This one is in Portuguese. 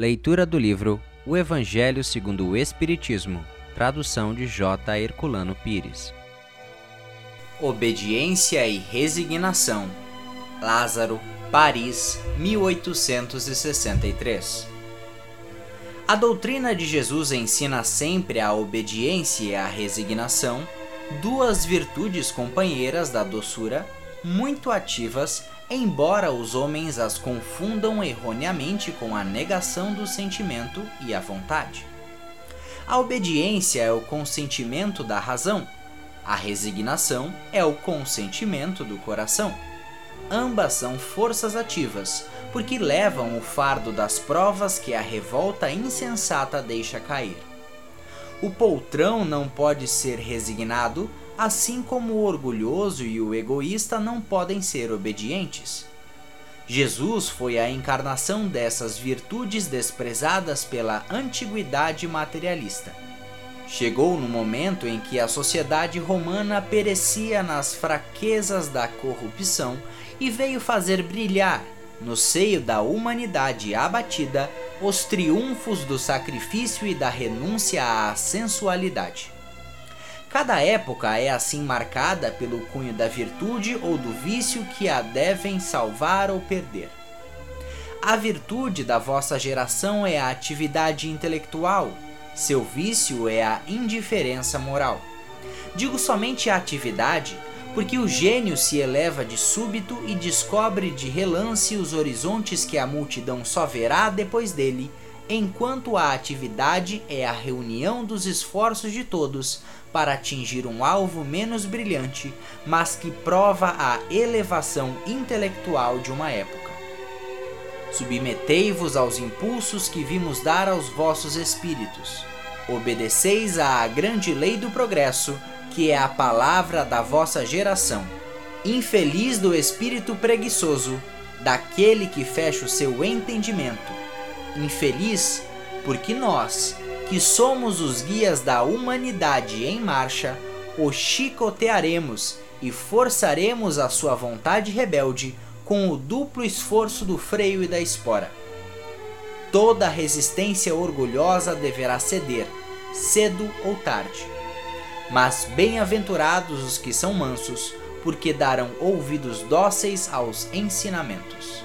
Leitura do livro O Evangelho segundo o Espiritismo, tradução de J. Herculano Pires. Obediência e resignação. Lázaro, Paris, 1863. A doutrina de Jesus ensina sempre a obediência e a resignação, duas virtudes companheiras da doçura, muito ativas, embora os homens as confundam erroneamente com a negação do sentimento e a vontade. A obediência é o consentimento da razão, a resignação é o consentimento do coração. Ambas são forças ativas, porque levam o fardo das provas que a revolta insensata deixa cair. O poltrão não pode ser resignado, assim como o orgulhoso e o egoísta não podem ser obedientes. Jesus foi a encarnação dessas virtudes desprezadas pela antiguidade materialista. Chegou no momento em que a sociedade romana perecia nas fraquezas da corrupção e veio fazer brilhar, no seio da humanidade abatida, os triunfos do sacrifício e da renúncia à sensualidade. Cada época é assim marcada pelo cunho da virtude ou do vício que a devem salvar ou perder. A virtude da vossa geração é a atividade intelectual, seu vício é a indiferença moral. Digo somente a atividade, porque o gênio se eleva de súbito e descobre de relance os horizontes que a multidão só verá depois dele, enquanto a atividade é a reunião dos esforços de todos para atingir um alvo menos brilhante, mas que prova a elevação intelectual de uma época. Submetei-vos aos impulsos que vimos dar aos vossos espíritos. Obedeceis à grande lei do progresso, que é a palavra da vossa geração. Infeliz do espírito preguiçoso, daquele que fecha o seu entendimento. Infeliz, porque nós, que somos os guias da humanidade em marcha, o chicotearemos e forçaremos a sua vontade rebelde com o duplo esforço do freio e da espora. Toda resistência orgulhosa deverá ceder, cedo ou tarde. Mas bem-aventurados os que são mansos, porque darão ouvidos dóceis aos ensinamentos.